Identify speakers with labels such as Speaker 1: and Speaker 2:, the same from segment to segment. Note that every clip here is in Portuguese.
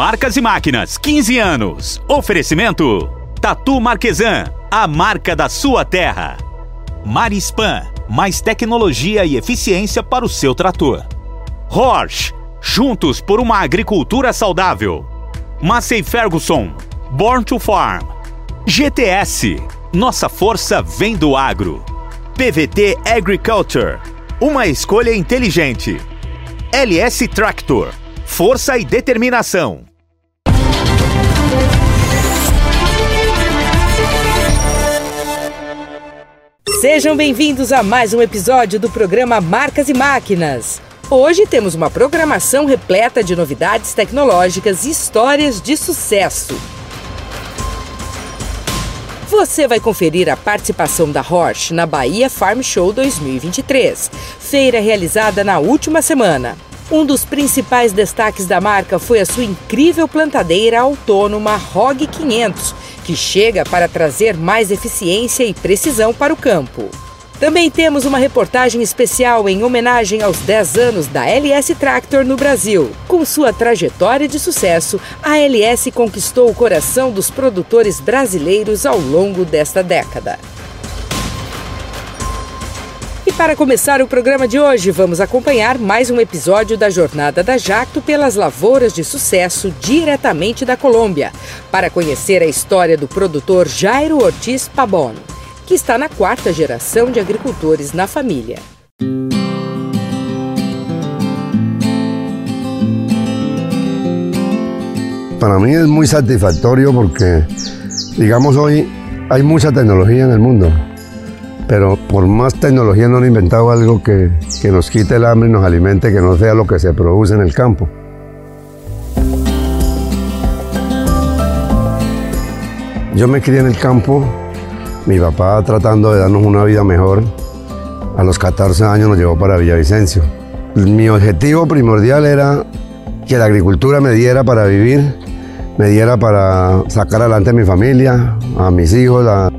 Speaker 1: Marcas e Máquinas, 15 anos. Oferecimento: Tatu Marquesan, a marca da sua terra. Marispan, mais tecnologia e eficiência para o seu trator. Horsch, juntos por uma agricultura saudável. Massey Ferguson, Born to Farm. GTS, nossa força vem do agro. PVT Agriculture, uma escolha inteligente. LS Tractor, força e determinação.
Speaker 2: Sejam bem-vindos a mais um episódio do programa Marcas e Máquinas. Hoje temos uma programação repleta de novidades tecnológicas e histórias de sucesso. Você vai conferir a participação da Horsch na Bahia Farm Show 2023, feira realizada na última semana. Um dos principais destaques da marca foi a sua incrível plantadeira autônoma ROG 500, que chega para trazer mais eficiência e precisão para o campo. Também temos uma reportagem especial em homenagem aos 10 anos da LS Tractor no Brasil. Com sua trajetória de sucesso, a LS conquistou o coração dos produtores brasileiros ao longo desta década. Para começar o programa de hoje, vamos acompanhar mais um episódio da Jornada da Jacto pelas lavouras de sucesso diretamente da Colômbia, para conhecer a história do produtor Jairo Ortiz Pabon que está na quarta geração de agricultores na família.
Speaker 3: Para mí es muy satisfactorio porque, digamos, hoy hay mucha tecnología en el mundo, pero por más tecnología no han inventado algo que, que nos quite el hambre y nos alimente, que no sea lo que se produce en el campo. Yo me crié en el campo mi papá tratando de darnos una vida mejor, a los 14 años nos llevó para Villavicencio. Mi objetivo primordial era que la agricultura me diera para vivir, me diera para sacar adelante a mi familia, a mis hijos, la,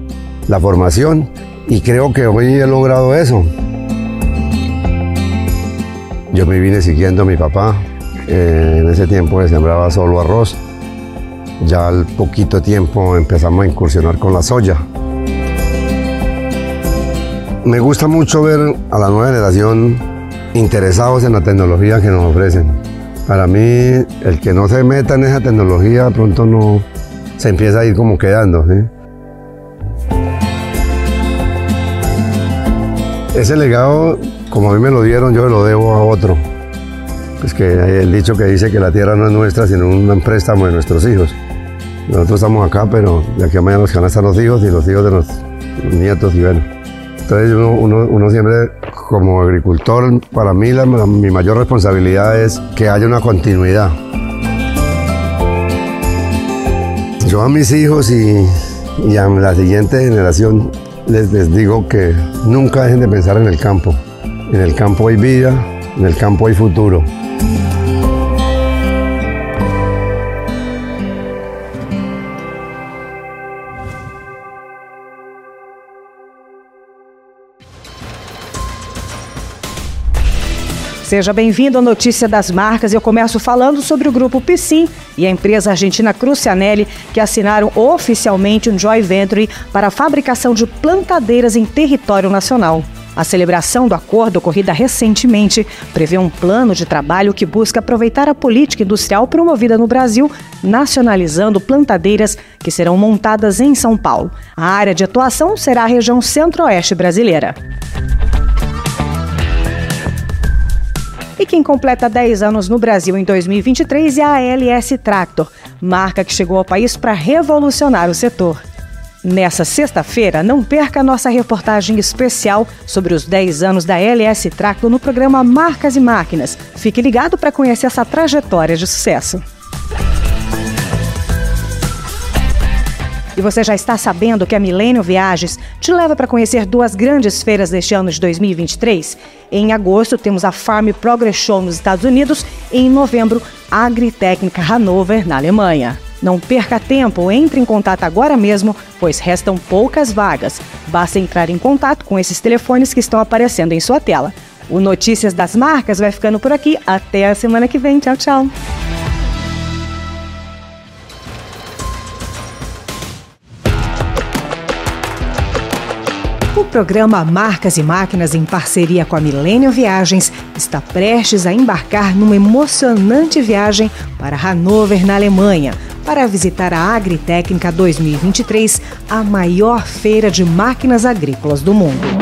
Speaker 3: la formación. Y creo que hoy he logrado eso. Yo me vine siguiendo a mi papá. Eh, en ese tiempo se sembraba solo arroz. Ya al poquito tiempo empezamos a incursionar con la soya. Me gusta mucho ver a la nueva generación interesados en la tecnología que nos ofrecen. Para mí, el que no se meta en esa tecnología pronto no se empieza a ir como quedando. Ese legado, como a mí me lo dieron, yo lo debo a otro. Es que el dicho que dice que la tierra no es nuestra, sino un préstamo de nuestros hijos. Nosotros estamos acá, pero de aquí a mañana nos van a los hijos y los hijos de los nietos y bueno. Entonces uno, siempre, como agricultor, para mí mi mayor responsabilidad es que haya una continuidad. Yo a mis hijos y, a la siguiente generación les, les digo que nunca dejen de pensar en el campo. En el campo hay vida, en el campo hay futuro.
Speaker 2: Seja bem-vindo à Notícia das Marcas. Eu começo falando sobre o grupo Piscin e a empresa argentina Crucianelli, que assinaram oficialmente um joint venture para a fabricação de plantadeiras em território nacional. A celebração do acordo, ocorrida recentemente, prevê um plano de trabalho que busca aproveitar a política industrial promovida no Brasil, nacionalizando plantadeiras que serão montadas em São Paulo. A área de atuação será a região centro-oeste brasileira. E quem completa 10 anos no Brasil em 2023 é a LS Tractor, marca que chegou ao país para revolucionar o setor. Nessa sexta-feira, não perca nossa reportagem especial sobre os 10 anos da LS Tractor no programa Marcas e Máquinas. Fique ligado para conhecer essa trajetória de sucesso. E você já está sabendo que a Milênio Viagens te leva para conhecer duas grandes feiras deste ano de 2023? Em agosto, temos a Farm Progress Show nos Estados Unidos e em novembro, a Agritécnica Hannover, na Alemanha. Não perca tempo, entre em contato agora mesmo, pois restam poucas vagas. Basta entrar em contato com esses telefones que estão aparecendo em sua tela. O Notícias das Marcas vai ficando por aqui. Até a semana que vem. Tchau, tchau.
Speaker 4: O programa Marcas e Máquinas, em parceria com a Millennium Viagens, está prestes a embarcar numa emocionante viagem para Hannover, na Alemanha, para visitar a Agritécnica 2023, a maior feira de máquinas agrícolas do mundo.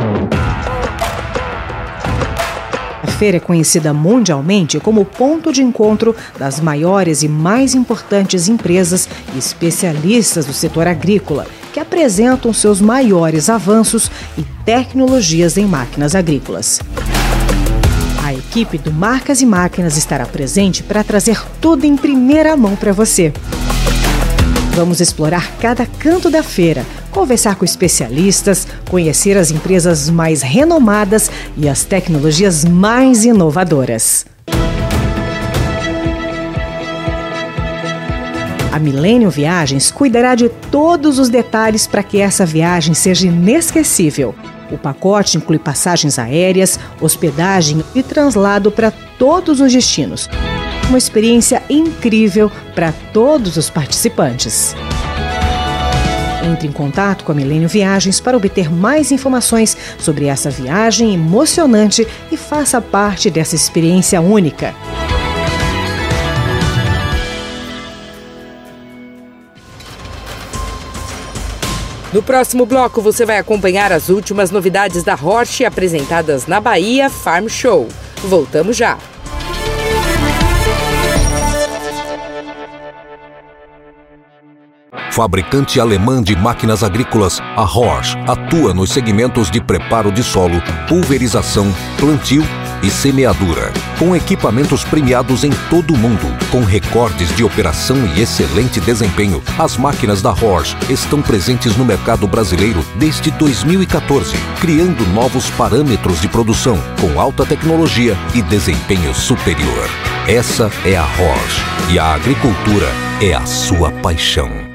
Speaker 4: Feira é conhecida mundialmente como ponto de encontro das maiores e mais importantes empresas e especialistas do setor agrícola que apresentam seus maiores avanços e tecnologias em máquinas agrícolas. A equipe do Marcas e Máquinas estará presente para trazer tudo em primeira mão para você. Vamos explorar cada canto da feira, conversar com especialistas, conhecer as empresas mais renomadas e as tecnologias mais inovadoras. A Millennium Viagens cuidará de todos os detalhes para que essa viagem seja inesquecível. O pacote inclui passagens aéreas, hospedagem e translado para todos os destinos. Uma experiência incrível para todos os participantes. Entre em contato com a Milênio Viagens para obter mais informações sobre essa viagem emocionante e faça parte dessa experiência única.
Speaker 2: No próximo bloco, você vai acompanhar as últimas novidades da Roche apresentadas na Bahia Farm Show. Voltamos já.
Speaker 5: Fabricante alemã de máquinas agrícolas, a Horsch atua nos segmentos de preparo de solo, pulverização, plantio e semeadura, com equipamentos premiados em todo o mundo, com recordes de operação e excelente desempenho. As máquinas da Horsch estão presentes no mercado brasileiro desde 2014, criando novos parâmetros de produção com alta tecnologia e desempenho superior. Essa é a Horsch e a agricultura é a sua paixão.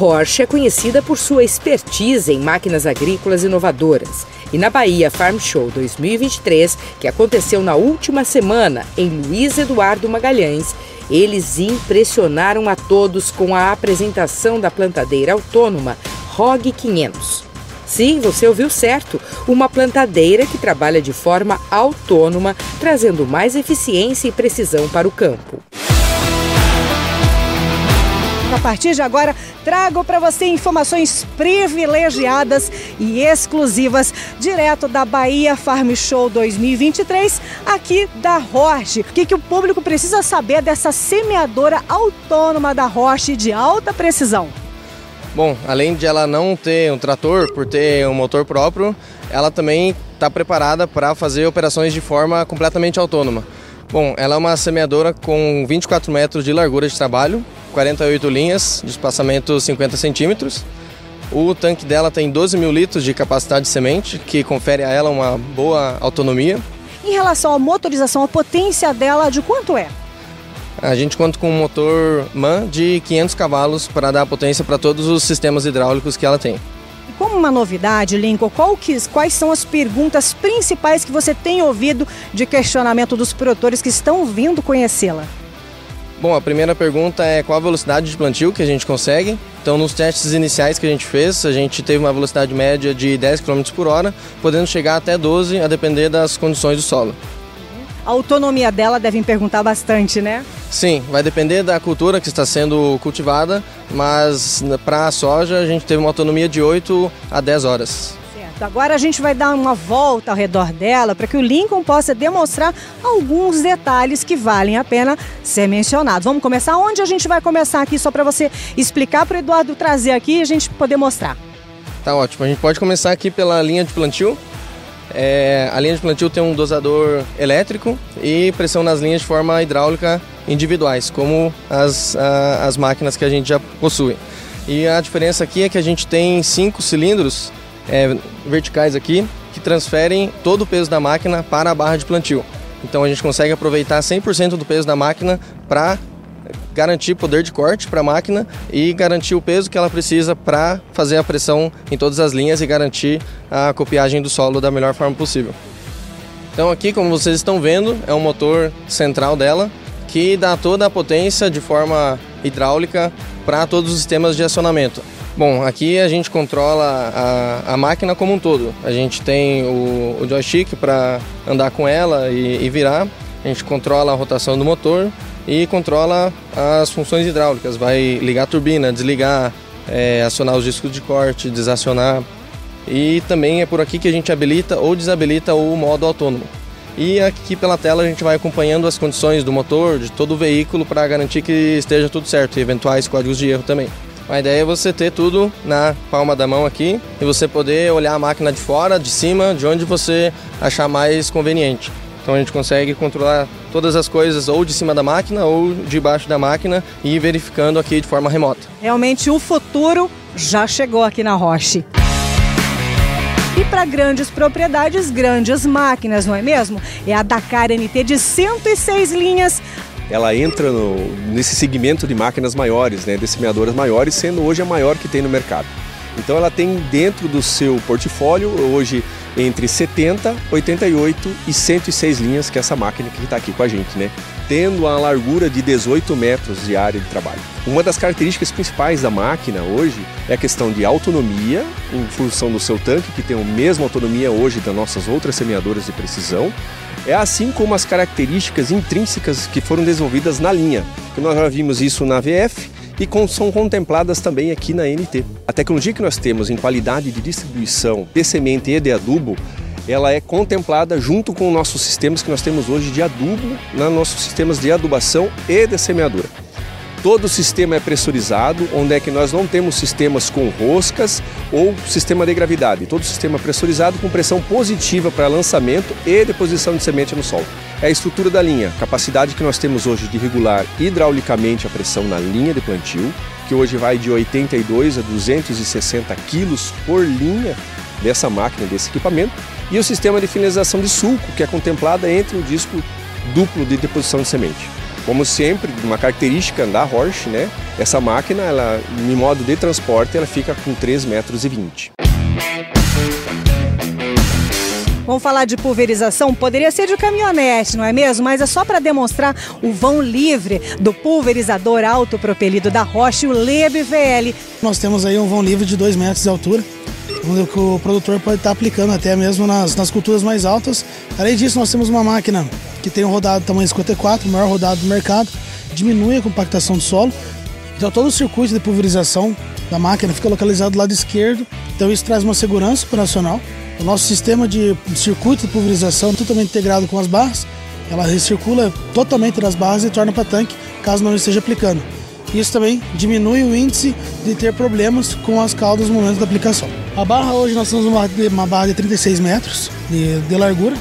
Speaker 2: Porsche é conhecida por sua expertise em máquinas agrícolas inovadoras. E na Bahia Farm Show 2023, que aconteceu na última semana em Luiz Eduardo Magalhães, eles impressionaram a todos com a apresentação da plantadeira autônoma ROG 500. Sim, você ouviu certo, uma plantadeira que trabalha de forma autônoma, trazendo mais eficiência e precisão para o campo.
Speaker 4: A partir de agora, trago para você informações privilegiadas e exclusivas direto da Bahia Farm Show 2023, aqui da Roche. O que, que o público precisa saber dessa semeadora autônoma da Roche de alta precisão?
Speaker 6: Bom, além de ela não ter um trator, por ter um motor próprio, ela também está preparada para fazer operações de forma completamente autônoma. Bom, ela é uma semeadora com 24 metros de largura de trabalho, 48 linhas de espaçamento 50 centímetros. O tanque dela tem 12 mil litros de capacidade de semente, que confere a ela uma boa autonomia.
Speaker 4: Em relação à motorização, a potência dela de quanto é?
Speaker 6: A gente conta com um motor MAN de 500 cavalos para dar potência para todos os sistemas hidráulicos que ela tem.
Speaker 4: E como uma novidade, Lincoln, que, quais são as perguntas principais que você tem ouvido de questionamento dos produtores que estão vindo conhecê-la?
Speaker 6: Bom, a primeira pergunta é qual a velocidade de plantio que a gente consegue. Então, nos testes iniciais que a gente fez, a gente teve uma velocidade média de 10 km por hora, podendo chegar até 12, a depender das condições do solo.
Speaker 4: A autonomia dela devem perguntar bastante, né?
Speaker 6: Sim, vai depender da cultura que está sendo cultivada, mas para a soja a gente teve uma autonomia de 8 a 10 horas.
Speaker 4: Agora a gente vai dar uma volta ao redor dela para que o Lincoln possa demonstrar alguns detalhes que valem a pena ser mencionados. Vamos começar? Onde a gente vai começar aqui, só para você explicar para o Eduardo trazer aqui e a gente poder mostrar.
Speaker 6: Tá ótimo. A gente pode começar aqui pela linha de plantio. É, a linha de plantio tem um dosador elétrico e pressão nas linhas de forma hidráulica individuais, como as, a, as máquinas que a gente já possui. E a diferença aqui é que a gente tem cinco cilindros é, verticais aqui que transferem todo o peso da máquina para a barra de plantio. Então a gente consegue aproveitar 100% do peso da máquina para garantir poder de corte para a máquina e garantir o peso que ela precisa para fazer a pressão em todas as linhas e garantir a copiagem do solo da melhor forma possível. Então aqui, como vocês estão vendo, é o motor central dela que dá toda a potência de forma hidráulica para todos os sistemas de acionamento. Bom, aqui a gente controla a, a máquina como um todo. A gente tem o, o joystick para andar com ela e, e virar. A gente controla a rotação do motor, e controla as funções hidráulicas, vai ligar a turbina, desligar, é, acionar os discos de corte, desacionar. E também é por aqui que a gente habilita ou desabilita o modo autônomo. E aqui pela tela a gente vai acompanhando as condições do motor, de todo o veículo, para garantir que esteja tudo certo e eventuais códigos de erro também. A ideia é você ter tudo na palma da mão aqui e você poder olhar a máquina de fora, de cima, de onde você achar mais conveniente. Então a gente consegue controlar todas as coisas ou de cima da máquina ou debaixo da máquina e verificando aqui de forma remota.
Speaker 4: Realmente o futuro já chegou aqui na Roche. E para grandes propriedades, grandes máquinas, não é mesmo? É a Dakar NT de 106 linhas.
Speaker 7: Ela entra no, nesse segmento de máquinas maiores, né, de semeadoras maiores, sendo hoje a maior que tem no mercado. Então ela tem dentro do seu portfólio hoje entre 70, 88 e 106 linhas, que é essa máquina que está aqui com a gente, né? Tendo a largura de 18 metros de área de trabalho. Uma das características principais da máquina hoje é a questão de autonomia, em função do seu tanque, que tem a mesma autonomia hoje das nossas outras semeadoras de precisão, é assim como as características intrínsecas que foram desenvolvidas na linha. Nós já vimos isso na VF e são contempladas também aqui na NT. A tecnologia que nós temos em qualidade de distribuição de semente e de adubo, ela é contemplada junto com os nossos sistemas que nós temos hoje de adubo, nos nossos sistemas de adubação e de semeadura. Todo o sistema é pressurizado, onde é que nós não temos sistemas com roscas ou sistema de gravidade. Todo o sistema é pressurizado com pressão positiva para lançamento e deposição de semente no solo. É a estrutura da linha, capacidade que nós temos hoje de regular hidraulicamente a pressão na linha de plantio, que hoje vai de 82 a 260 quilos por linha dessa máquina, desse equipamento, e o sistema de finalização de sulco, que é contemplada entre o disco duplo de deposição de semente. Como sempre, uma característica da Horsch, né? Essa máquina, ela, em modo de transporte, ela fica com 3,20 metros. E
Speaker 4: Vamos falar de pulverização? Poderia ser de caminhonete, não é mesmo? Mas é só para demonstrar o vão livre do pulverizador autopropelido da Roche, o Leb VL.
Speaker 8: Nós temos aí um vão livre de 2 metros de altura, onde o produtor pode estar aplicando até mesmo nas, nas culturas mais altas. Além disso, nós temos uma máquina que tem um rodado tamanho 54, o maior rodado do mercado, diminui a compactação do solo Então todo o circuito de pulverização da máquina fica localizado do lado esquerdo, então isso traz uma segurança operacional. O nosso sistema de circuito de pulverização é totalmente integrado com as barras, ela recircula totalmente das barras e torna para tanque, caso não esteja aplicando. Isso também diminui o índice de ter problemas com as caudas no momento da aplicação. A barra hoje nós temos uma, uma barra de 36 metros de, de, largura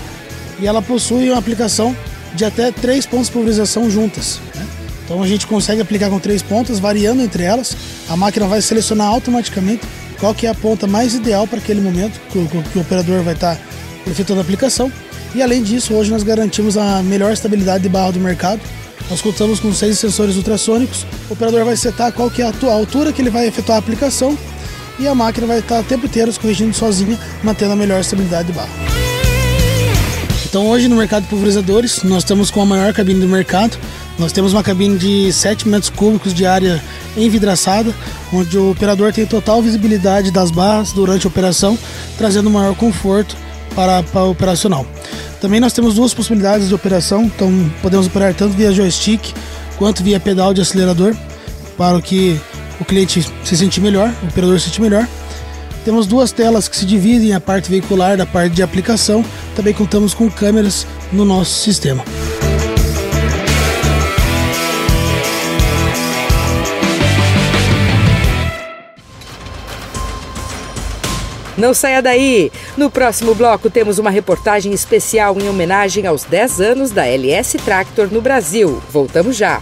Speaker 8: e ela possui uma aplicação de até três pontos de pulverização juntas. Né? Então a gente consegue aplicar com três pontas, variando entre elas. A máquina vai selecionar automaticamente qual que é a ponta mais ideal para aquele momento que o, que o operador vai estar efetuando a aplicação. E além disso, hoje nós garantimos a melhor estabilidade de barra do mercado. Nós contamos com seis sensores ultrassônicos. O operador vai setar qual que é a altura que ele vai efetuar a aplicação e a máquina vai estar o tempo inteiro corrigindo sozinha, mantendo a melhor estabilidade de barra. Então hoje no mercado de pulverizadores, nós estamos com a maior cabine do mercado. Nós temos uma cabine de 7 metros cúbicos de área envidraçada, onde o operador tem total visibilidade das barras durante a operação, trazendo maior conforto para, para o operacional. Também nós temos duas possibilidades de operação, então podemos operar tanto via joystick quanto via pedal de acelerador, para que o cliente se sentir melhor, o operador se sentir melhor. Temos duas telas que se dividem a parte veicular da parte de aplicação. Também contamos com câmeras no nosso sistema.
Speaker 2: Não saia daí! No próximo bloco temos uma reportagem especial em homenagem aos 10 anos da LS Tractor no Brasil. Voltamos já!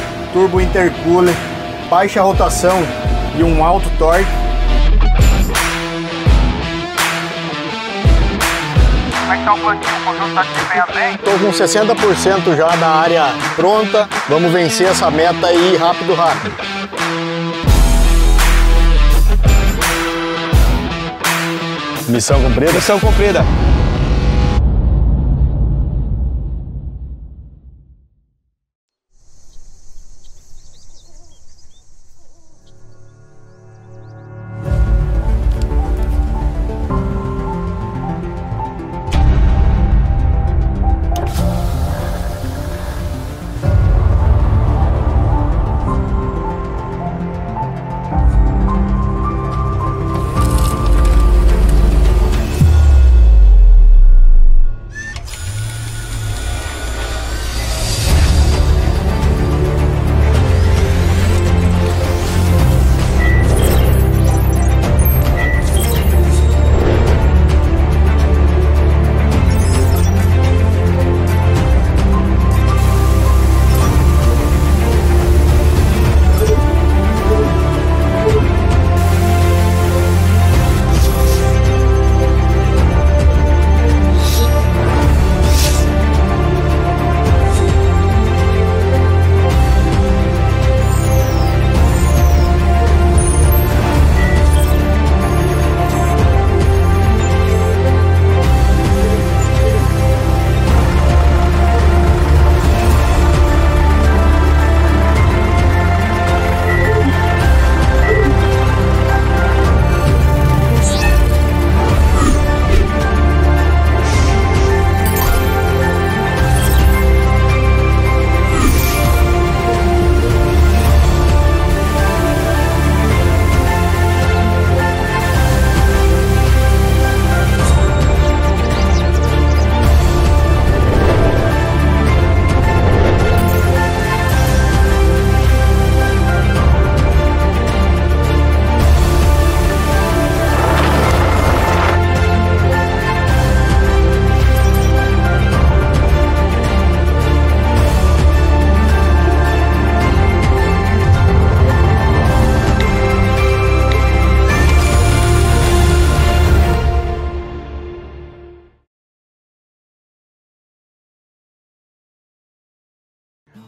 Speaker 9: turbo intercooler, baixa rotação e um alto torque.
Speaker 10: Como é que tá o plantio? O conjunto tá desempenhando bem?
Speaker 9: Estou com 60% já da área pronta. Vamos vencer essa meta aí rápido, rápido. Missão cumprida?
Speaker 11: Missão cumprida.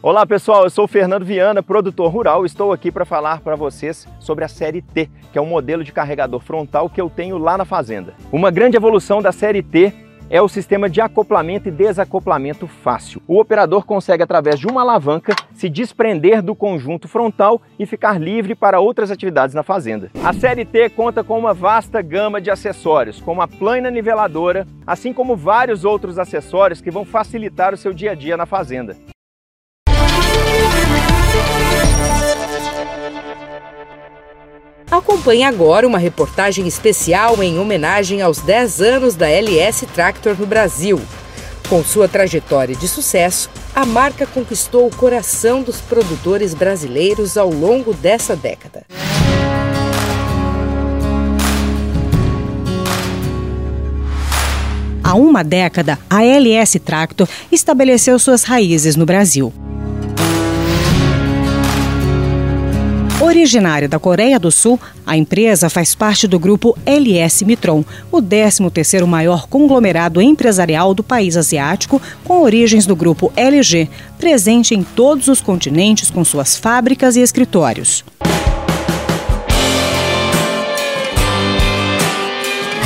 Speaker 12: Olá pessoal, eu sou o Fernando Viana, produtor rural. Estou aqui para falar para vocês sobre a série T, que é um modelo de carregador frontal que eu tenho lá na fazenda. Uma grande evolução da série T é o sistema de acoplamento e desacoplamento fácil. O operador consegue, através de uma alavanca, se desprender do conjunto frontal e ficar livre para outras atividades na fazenda. A série T conta com uma vasta gama de acessórios, como a plana niveladora, assim como vários outros acessórios que vão facilitar o seu dia a dia na fazenda.
Speaker 2: Acompanhe agora uma reportagem especial em homenagem aos 10 anos da LS Tractor no Brasil. Com sua trajetória de sucesso, a marca conquistou o coração dos produtores brasileiros ao longo dessa década.
Speaker 4: Há uma década, a LS Tractor estabeleceu suas raízes no Brasil. Originária da Coreia do Sul, a empresa faz parte do grupo LS Mitron, o 13º maior conglomerado empresarial do país asiático, com origens do grupo LG, presente em todos os continentes com suas fábricas e escritórios.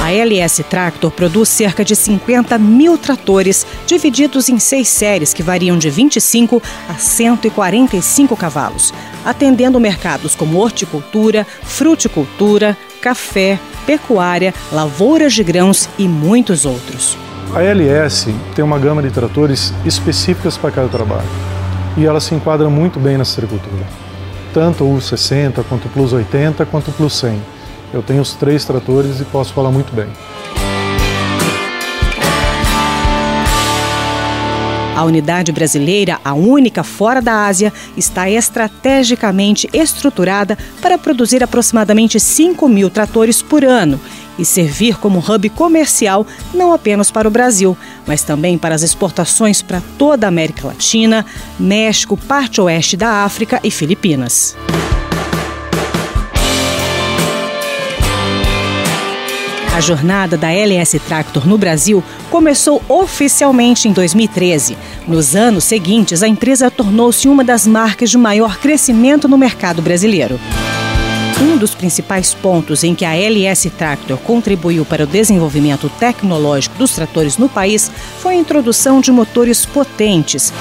Speaker 4: A LS Tractor produz cerca de 50 mil tratores, divididos em seis séries que variam de 25 a 145 cavalos, atendendo mercados como horticultura, fruticultura, café, pecuária, lavouras de grãos e muitos outros.
Speaker 13: A LS tem uma gama de tratores específicas para cada trabalho e ela se enquadra muito bem nessa agricultura, tanto o 60 quanto o Plus 80 quanto o Plus 100 eu tenho os três tratores e posso falar muito bem.
Speaker 4: A unidade brasileira, a única fora da Ásia, está estrategicamente estruturada para produzir aproximadamente 5 mil tratores por ano e servir como hub comercial não apenas para o Brasil, mas também para as exportações para toda a América Latina, México, parte oeste da África e Filipinas. A jornada da LS Tractor no Brasil começou oficialmente em 2013. Nos anos seguintes, a empresa tornou-se uma das marcas de maior crescimento no mercado brasileiro. Um dos principais pontos em que a LS Tractor contribuiu para o desenvolvimento tecnológico dos tratores no país foi a introdução de motores potentes.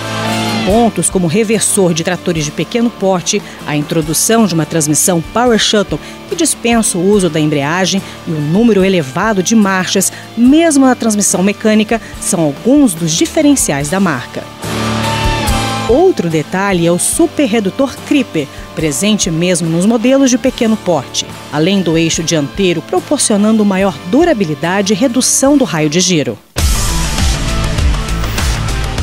Speaker 4: Pontos como reversor de tratores de pequeno porte, a introdução de uma transmissão Power Shuttle que dispensa o uso da embreagem e o número elevado de marchas, mesmo na transmissão mecânica, são alguns dos diferenciais da marca. Outro detalhe é o super redutor Creeper, presente mesmo nos modelos de pequeno porte, além do eixo dianteiro proporcionando maior durabilidade e redução do raio de giro.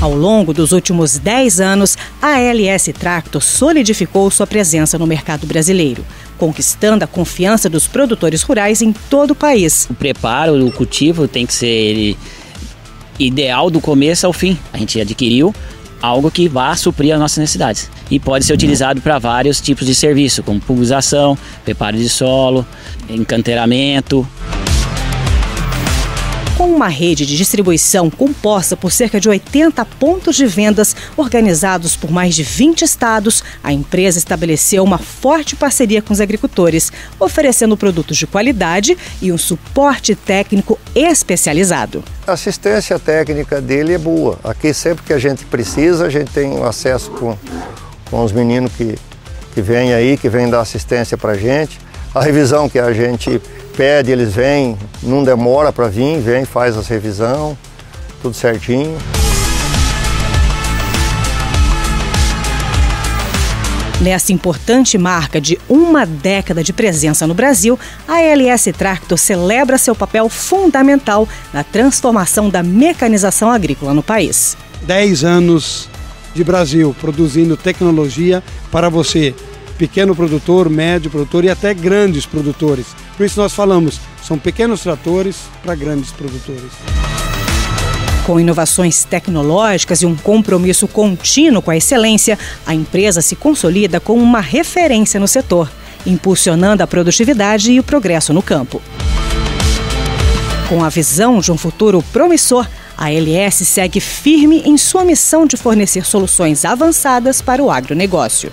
Speaker 4: Ao longo dos últimos 10 anos, a LS Tractor solidificou sua presença no mercado brasileiro, conquistando a confiança dos produtores rurais em todo o país.
Speaker 14: O preparo, o cultivo tem que ser ideal do começo ao fim. A gente adquiriu algo que vá suprir as nossas necessidades. E pode ser utilizado para vários tipos de serviço, como pulverização, preparo de solo, encanteiramento.
Speaker 4: Com uma rede de distribuição composta por cerca de 80 pontos de vendas organizados por mais de 20 estados, a empresa estabeleceu uma forte parceria com os agricultores, oferecendo produtos de qualidade e um suporte técnico especializado.
Speaker 15: A assistência técnica dele é boa. Aqui, sempre que a gente precisa, a gente tem acesso com, com os meninos que, que vêm aí, que vêm dar assistência para a gente. A revisão que a gente pede, eles vêm, não demora para vir, vem, faz as revisão, tudo certinho.
Speaker 4: Nessa importante marca de uma década de presença no Brasil, a LS Tractor celebra seu papel fundamental na transformação da mecanização agrícola no país.
Speaker 16: Dez anos de Brasil produzindo tecnologia para você pequeno produtor, médio produtor e até grandes produtores. Por isso nós falamos, são pequenos tratores para grandes produtores.
Speaker 4: Com inovações tecnológicas e um compromisso contínuo com a excelência, a empresa se consolida como uma referência no setor, impulsionando a produtividade e o progresso no campo. Com a visão de um futuro promissor, A LS segue firme em sua missão de fornecer soluções avançadas para o agronegócio.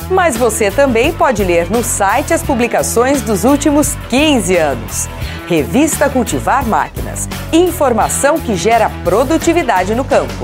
Speaker 17: Mas você também pode ler no site as publicações dos últimos 15 anos. Revista Cultivar Máquinas. Informação que gera produtividade no campo.